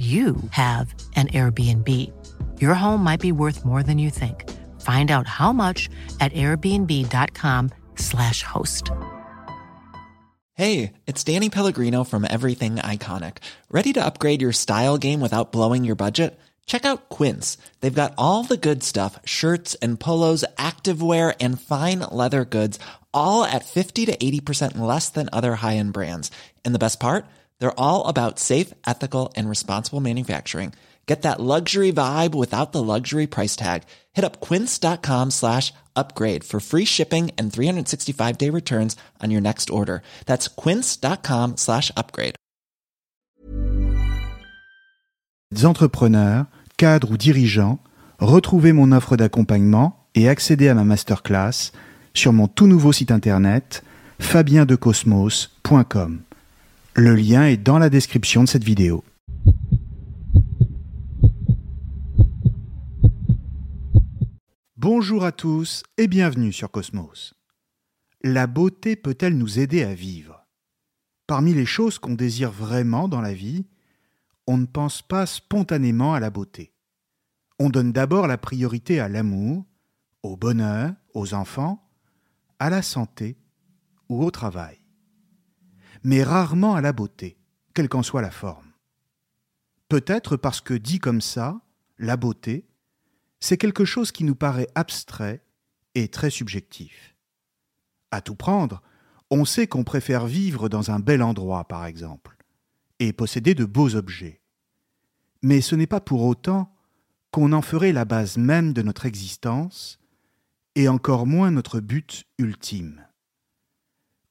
you have an Airbnb. Your home might be worth more than you think. Find out how much at airbnb.com/slash host. Hey, it's Danny Pellegrino from Everything Iconic. Ready to upgrade your style game without blowing your budget? Check out Quince. They've got all the good stuff shirts and polos, activewear, and fine leather goods, all at 50 to 80% less than other high end brands. And the best part? They're all about safe, ethical, and responsible manufacturing. Get that luxury vibe without the luxury price tag. Hit up quince.com slash upgrade for free shipping and 365 day returns on your next order. That's quince.com slash upgrade. Entrepreneurs, cadres ou dirigeants, retrouvez mon offre d'accompagnement et accédez à ma masterclass sur mon tout nouveau site internet fabiendecosmos.com. Le lien est dans la description de cette vidéo. Bonjour à tous et bienvenue sur Cosmos. La beauté peut-elle nous aider à vivre? Parmi les choses qu'on désire vraiment dans la vie, on ne pense pas spontanément à la beauté. On donne d'abord la priorité à l'amour, au bonheur, aux enfants, à la santé ou au travail mais rarement à la beauté, quelle qu'en soit la forme. Peut-être parce que dit comme ça, la beauté, c'est quelque chose qui nous paraît abstrait et très subjectif. À tout prendre, on sait qu'on préfère vivre dans un bel endroit, par exemple, et posséder de beaux objets. Mais ce n'est pas pour autant qu'on en ferait la base même de notre existence, et encore moins notre but ultime.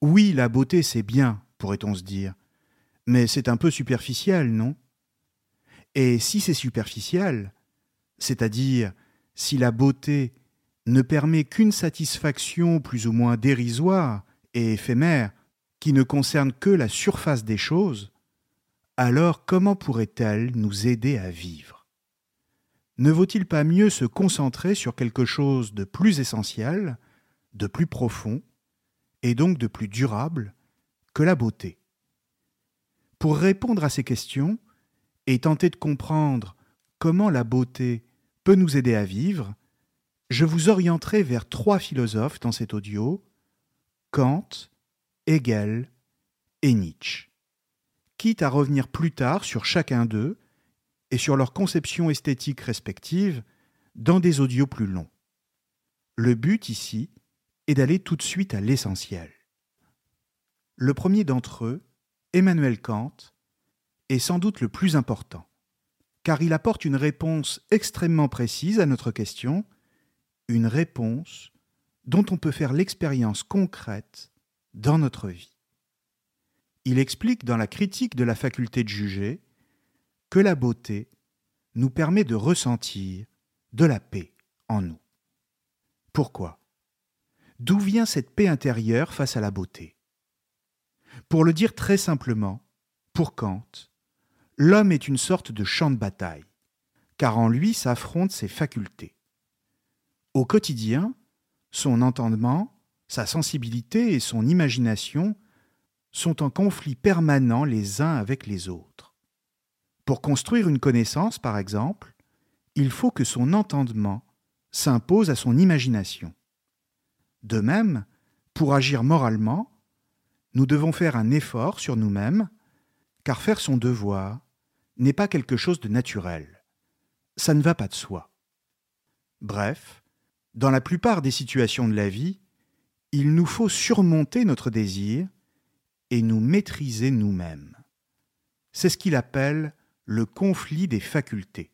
Oui, la beauté c'est bien, pourrait-on se dire. Mais c'est un peu superficiel, non? Et si c'est superficiel, c'est-à-dire si la beauté ne permet qu'une satisfaction plus ou moins dérisoire et éphémère, qui ne concerne que la surface des choses, alors comment pourrait-elle nous aider à vivre? Ne vaut-il pas mieux se concentrer sur quelque chose de plus essentiel, de plus profond, et donc de plus durable, la beauté. Pour répondre à ces questions et tenter de comprendre comment la beauté peut nous aider à vivre, je vous orienterai vers trois philosophes dans cet audio, Kant, Hegel et Nietzsche, quitte à revenir plus tard sur chacun d'eux et sur leur conception esthétique respective dans des audios plus longs. Le but ici est d'aller tout de suite à l'essentiel. Le premier d'entre eux, Emmanuel Kant, est sans doute le plus important, car il apporte une réponse extrêmement précise à notre question, une réponse dont on peut faire l'expérience concrète dans notre vie. Il explique dans la critique de la faculté de juger que la beauté nous permet de ressentir de la paix en nous. Pourquoi? D'où vient cette paix intérieure face à la beauté? Pour le dire très simplement, pour Kant, l'homme est une sorte de champ de bataille, car en lui s'affrontent ses facultés. Au quotidien, son entendement, sa sensibilité et son imagination sont en conflit permanent les uns avec les autres. Pour construire une connaissance, par exemple, il faut que son entendement s'impose à son imagination. De même, pour agir moralement, nous devons faire un effort sur nous-mêmes, car faire son devoir n'est pas quelque chose de naturel. Ça ne va pas de soi. Bref, dans la plupart des situations de la vie, il nous faut surmonter notre désir et nous maîtriser nous-mêmes. C'est ce qu'il appelle le conflit des facultés.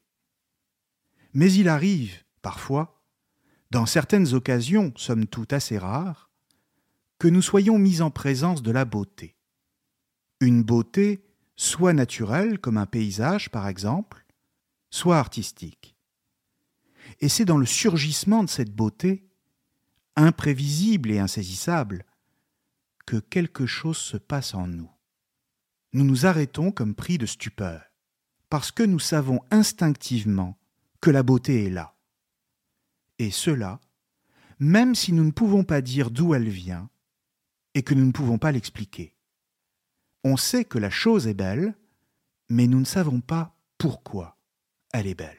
Mais il arrive, parfois, dans certaines occasions, somme toute assez rares, que nous soyons mis en présence de la beauté. Une beauté soit naturelle, comme un paysage par exemple, soit artistique. Et c'est dans le surgissement de cette beauté, imprévisible et insaisissable, que quelque chose se passe en nous. Nous nous arrêtons comme pris de stupeur, parce que nous savons instinctivement que la beauté est là. Et cela, même si nous ne pouvons pas dire d'où elle vient et que nous ne pouvons pas l'expliquer. On sait que la chose est belle, mais nous ne savons pas pourquoi elle est belle.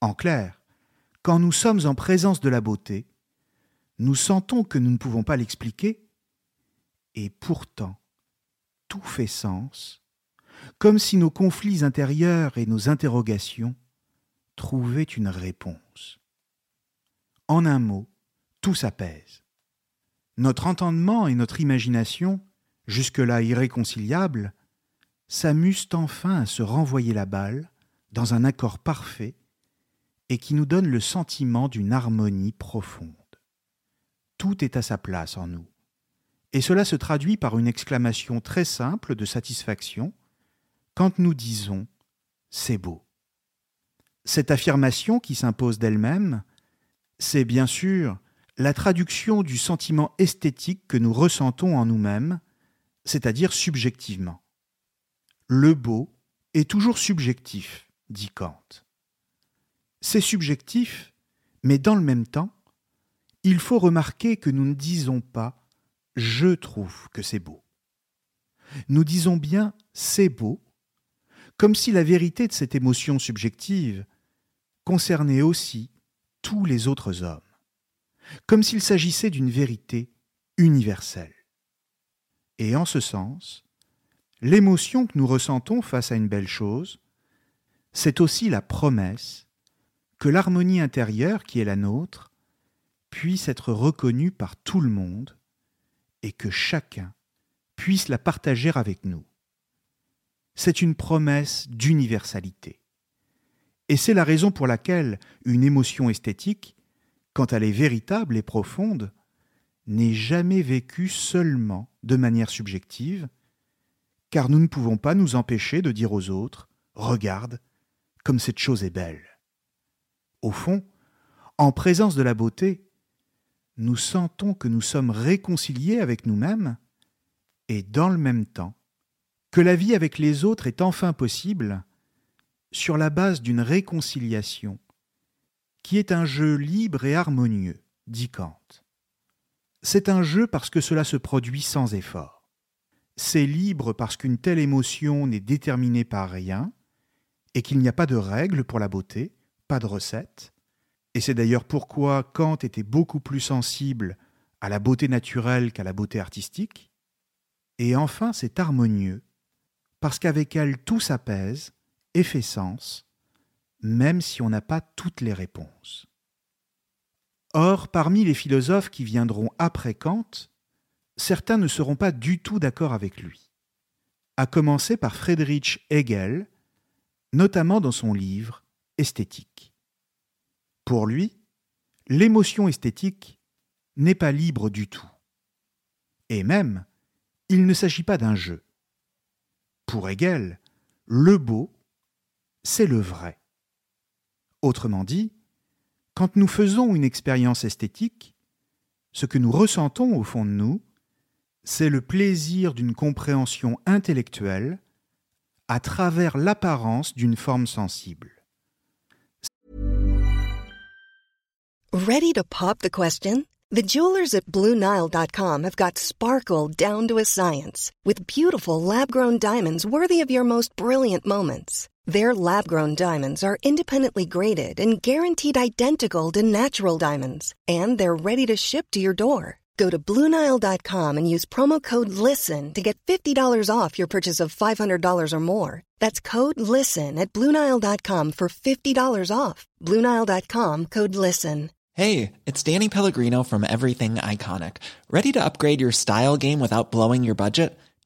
En clair, quand nous sommes en présence de la beauté, nous sentons que nous ne pouvons pas l'expliquer, et pourtant, tout fait sens, comme si nos conflits intérieurs et nos interrogations trouvaient une réponse. En un mot, tout s'apaise. Notre entendement et notre imagination, jusque-là irréconciliables, s'amusent enfin à se renvoyer la balle dans un accord parfait et qui nous donne le sentiment d'une harmonie profonde. Tout est à sa place en nous. Et cela se traduit par une exclamation très simple de satisfaction quand nous disons ⁇ C'est beau ⁇ Cette affirmation qui s'impose d'elle-même, c'est bien sûr la traduction du sentiment esthétique que nous ressentons en nous-mêmes, c'est-à-dire subjectivement. Le beau est toujours subjectif, dit Kant. C'est subjectif, mais dans le même temps, il faut remarquer que nous ne disons pas je trouve que c'est beau. Nous disons bien c'est beau, comme si la vérité de cette émotion subjective concernait aussi tous les autres hommes, comme s'il s'agissait d'une vérité universelle. Et en ce sens, l'émotion que nous ressentons face à une belle chose, c'est aussi la promesse que l'harmonie intérieure qui est la nôtre puisse être reconnue par tout le monde et que chacun puisse la partager avec nous. C'est une promesse d'universalité. Et c'est la raison pour laquelle une émotion esthétique, quand elle est véritable et profonde, n'est jamais vécue seulement de manière subjective, car nous ne pouvons pas nous empêcher de dire aux autres Regarde, comme cette chose est belle. Au fond, en présence de la beauté, nous sentons que nous sommes réconciliés avec nous-mêmes et dans le même temps que la vie avec les autres est enfin possible sur la base d'une réconciliation qui est un jeu libre et harmonieux, dit Kant. C'est un jeu parce que cela se produit sans effort. C'est libre parce qu'une telle émotion n'est déterminée par rien et qu'il n'y a pas de règles pour la beauté, pas de recette. Et c'est d'ailleurs pourquoi Kant était beaucoup plus sensible à la beauté naturelle qu'à la beauté artistique. Et enfin, c'est harmonieux, parce qu'avec elle tout s'apaise et fait sens, même si on n'a pas toutes les réponses. Or, parmi les philosophes qui viendront après Kant, certains ne seront pas du tout d'accord avec lui, à commencer par Friedrich Hegel, notamment dans son livre Esthétique. Pour lui, l'émotion esthétique n'est pas libre du tout. Et même, il ne s'agit pas d'un jeu. Pour Hegel, le beau, c'est le vrai. Autrement dit, quand nous faisons une expérience esthétique, ce que nous ressentons au fond de nous, c'est le plaisir d'une compréhension intellectuelle à travers l'apparence d'une forme sensible. Ready to pop the question? The jewelers at BlueNile.com have got sparkle down to a science with beautiful lab grown diamonds worthy of your most brilliant moments. Their lab grown diamonds are independently graded and guaranteed identical to natural diamonds, and they're ready to ship to your door. Go to Bluenile.com and use promo code LISTEN to get $50 off your purchase of $500 or more. That's code LISTEN at Bluenile.com for $50 off. Bluenile.com code LISTEN. Hey, it's Danny Pellegrino from Everything Iconic. Ready to upgrade your style game without blowing your budget?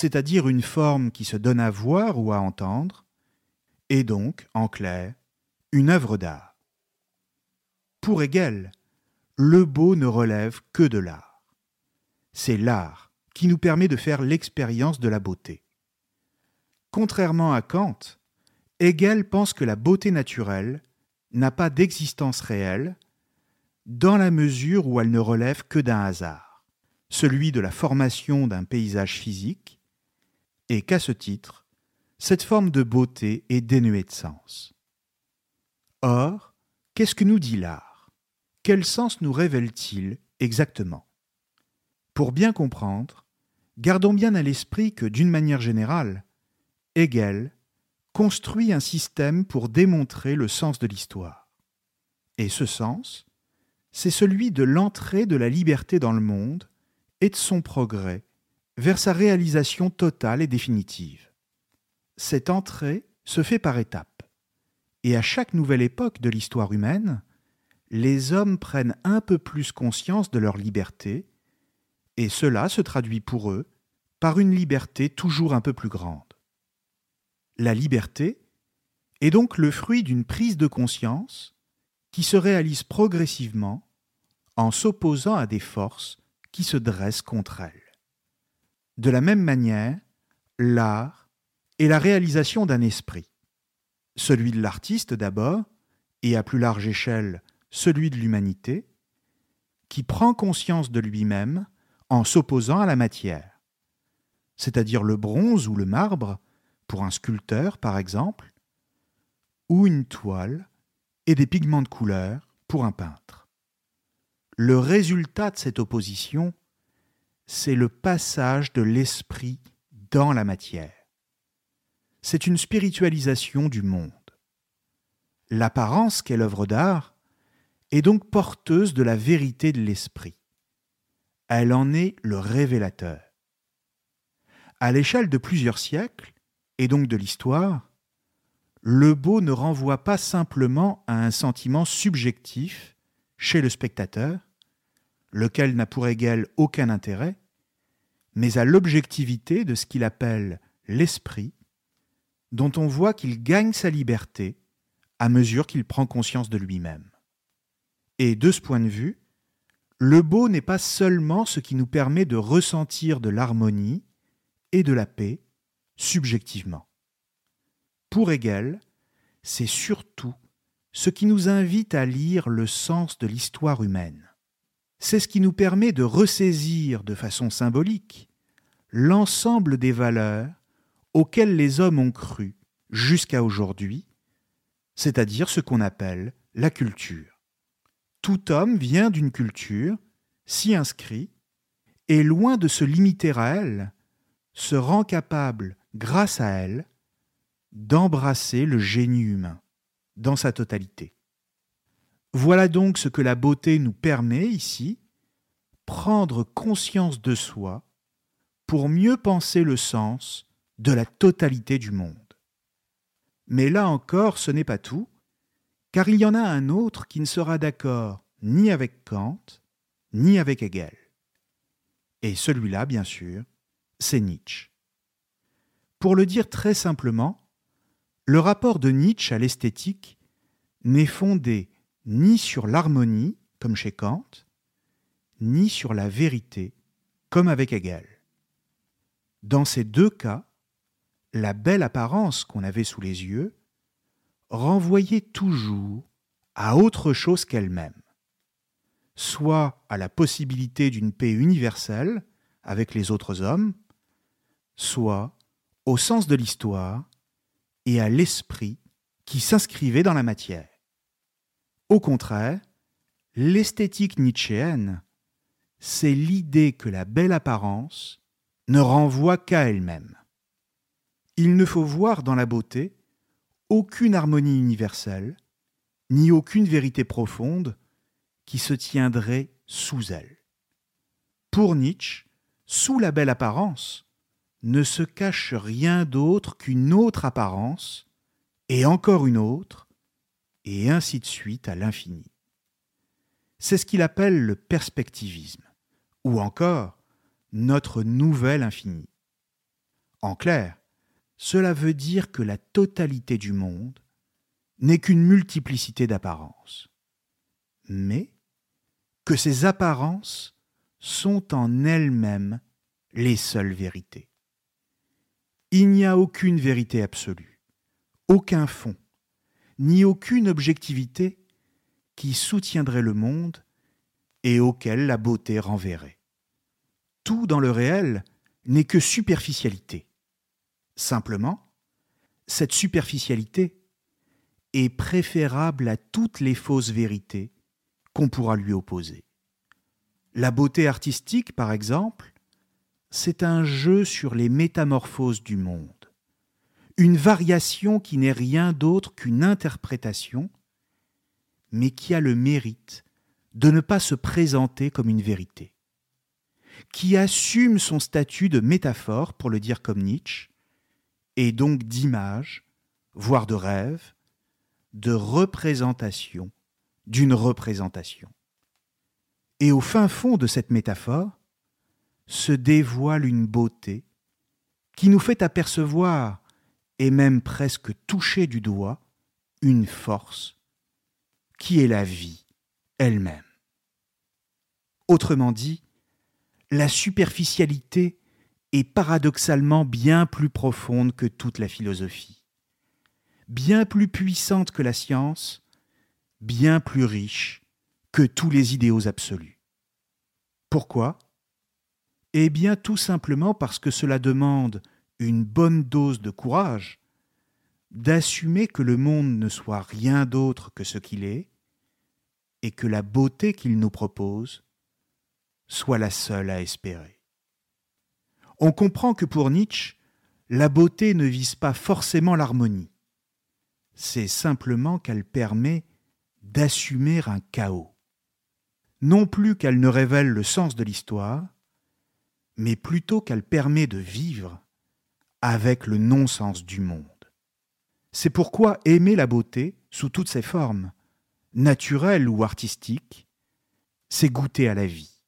C'est-à-dire une forme qui se donne à voir ou à entendre, et donc, en clair, une œuvre d'art. Pour Hegel, le beau ne relève que de l'art. C'est l'art qui nous permet de faire l'expérience de la beauté. Contrairement à Kant, Hegel pense que la beauté naturelle n'a pas d'existence réelle dans la mesure où elle ne relève que d'un hasard, celui de la formation d'un paysage physique, et qu'à ce titre, cette forme de beauté est dénuée de sens. Or, qu'est-ce que nous dit l'art? Quel sens nous révèle-t-il exactement? Pour bien comprendre, gardons bien à l'esprit que, d'une manière générale, Hegel construit un système pour démontrer le sens de l'histoire. Et ce sens, c'est celui de l'entrée de la liberté dans le monde et de son progrès vers sa réalisation totale et définitive. Cette entrée se fait par étapes, et à chaque nouvelle époque de l'histoire humaine, les hommes prennent un peu plus conscience de leur liberté, et cela se traduit pour eux par une liberté toujours un peu plus grande. La liberté est donc le fruit d'une prise de conscience qui se réalise progressivement en s'opposant à des forces qui se dressent contre elle. De la même manière, l'art est la réalisation d'un esprit, celui de l'artiste d'abord, et à plus large échelle celui de l'humanité, qui prend conscience de lui-même en s'opposant à la matière, c'est-à-dire le bronze ou le marbre, pour un sculpteur par exemple, ou une toile et des pigments de couleur pour un peintre. Le résultat de cette opposition, c'est le passage de l'esprit dans la matière. C'est une spiritualisation du monde. L'apparence qu'est l'œuvre d'art est donc porteuse de la vérité de l'esprit. Elle en est le révélateur. À l'échelle de plusieurs siècles, et donc de l'histoire, le beau ne renvoie pas simplement à un sentiment subjectif chez le spectateur, lequel n'a pour égal aucun intérêt, mais à l'objectivité de ce qu'il appelle l'esprit, dont on voit qu'il gagne sa liberté à mesure qu'il prend conscience de lui-même. Et de ce point de vue, le beau n'est pas seulement ce qui nous permet de ressentir de l'harmonie et de la paix subjectivement. Pour Hegel, c'est surtout ce qui nous invite à lire le sens de l'histoire humaine. C'est ce qui nous permet de ressaisir de façon symbolique l'ensemble des valeurs auxquelles les hommes ont cru jusqu'à aujourd'hui, c'est-à-dire ce qu'on appelle la culture. Tout homme vient d'une culture, s'y inscrit, et loin de se limiter à elle, se rend capable, grâce à elle, d'embrasser le génie humain dans sa totalité. Voilà donc ce que la beauté nous permet ici, prendre conscience de soi pour mieux penser le sens de la totalité du monde. Mais là encore, ce n'est pas tout, car il y en a un autre qui ne sera d'accord ni avec Kant, ni avec Hegel. Et celui-là, bien sûr, c'est Nietzsche. Pour le dire très simplement, le rapport de Nietzsche à l'esthétique n'est fondé ni sur l'harmonie, comme chez Kant, ni sur la vérité, comme avec Hegel. Dans ces deux cas, la belle apparence qu'on avait sous les yeux renvoyait toujours à autre chose qu'elle-même, soit à la possibilité d'une paix universelle avec les autres hommes, soit au sens de l'histoire et à l'esprit qui s'inscrivait dans la matière. Au contraire, l'esthétique nietzschéenne, c'est l'idée que la belle apparence ne renvoie qu'à elle-même. Il ne faut voir dans la beauté aucune harmonie universelle, ni aucune vérité profonde qui se tiendrait sous elle. Pour Nietzsche, sous la belle apparence, ne se cache rien d'autre qu'une autre apparence, et encore une autre, et ainsi de suite à l'infini. C'est ce qu'il appelle le perspectivisme, ou encore notre nouvel infini. En clair, cela veut dire que la totalité du monde n'est qu'une multiplicité d'apparences, mais que ces apparences sont en elles-mêmes les seules vérités. Il n'y a aucune vérité absolue, aucun fond, ni aucune objectivité qui soutiendrait le monde et auquel la beauté renverrait. Tout dans le réel n'est que superficialité. Simplement, cette superficialité est préférable à toutes les fausses vérités qu'on pourra lui opposer. La beauté artistique, par exemple, c'est un jeu sur les métamorphoses du monde, une variation qui n'est rien d'autre qu'une interprétation, mais qui a le mérite de ne pas se présenter comme une vérité, qui assume son statut de métaphore, pour le dire comme Nietzsche, et donc d'image, voire de rêve, de représentation d'une représentation. Et au fin fond de cette métaphore, se dévoile une beauté qui nous fait apercevoir, et même presque toucher du doigt, une force qui est la vie elle-même. Autrement dit, la superficialité est paradoxalement bien plus profonde que toute la philosophie, bien plus puissante que la science, bien plus riche que tous les idéaux absolus. Pourquoi? Eh bien tout simplement parce que cela demande une bonne dose de courage d'assumer que le monde ne soit rien d'autre que ce qu'il est, et que la beauté qu'il nous propose soit la seule à espérer. On comprend que pour Nietzsche, la beauté ne vise pas forcément l'harmonie, c'est simplement qu'elle permet d'assumer un chaos. Non plus qu'elle ne révèle le sens de l'histoire, mais plutôt qu'elle permet de vivre avec le non-sens du monde. C'est pourquoi aimer la beauté, sous toutes ses formes, naturelle ou artistique, c'est goûter à la vie.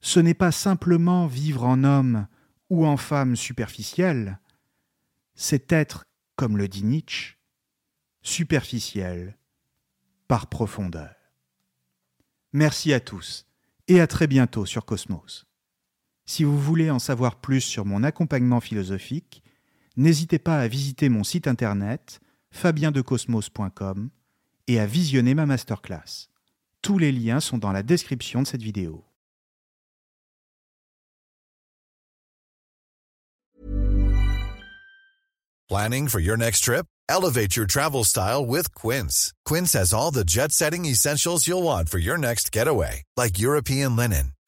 Ce n'est pas simplement vivre en homme ou en femme superficielle, c'est être, comme le dit Nietzsche, superficiel par profondeur. Merci à tous et à très bientôt sur Cosmos. Si vous voulez en savoir plus sur mon accompagnement philosophique, n'hésitez pas à visiter mon site internet fabiendecosmos.com et à visionner ma masterclass. Tous les liens sont dans la description de cette vidéo. Planning for your next trip? Elevate your travel style with Quince. Quince has all the jet-setting essentials you'll want for your next getaway, like European linen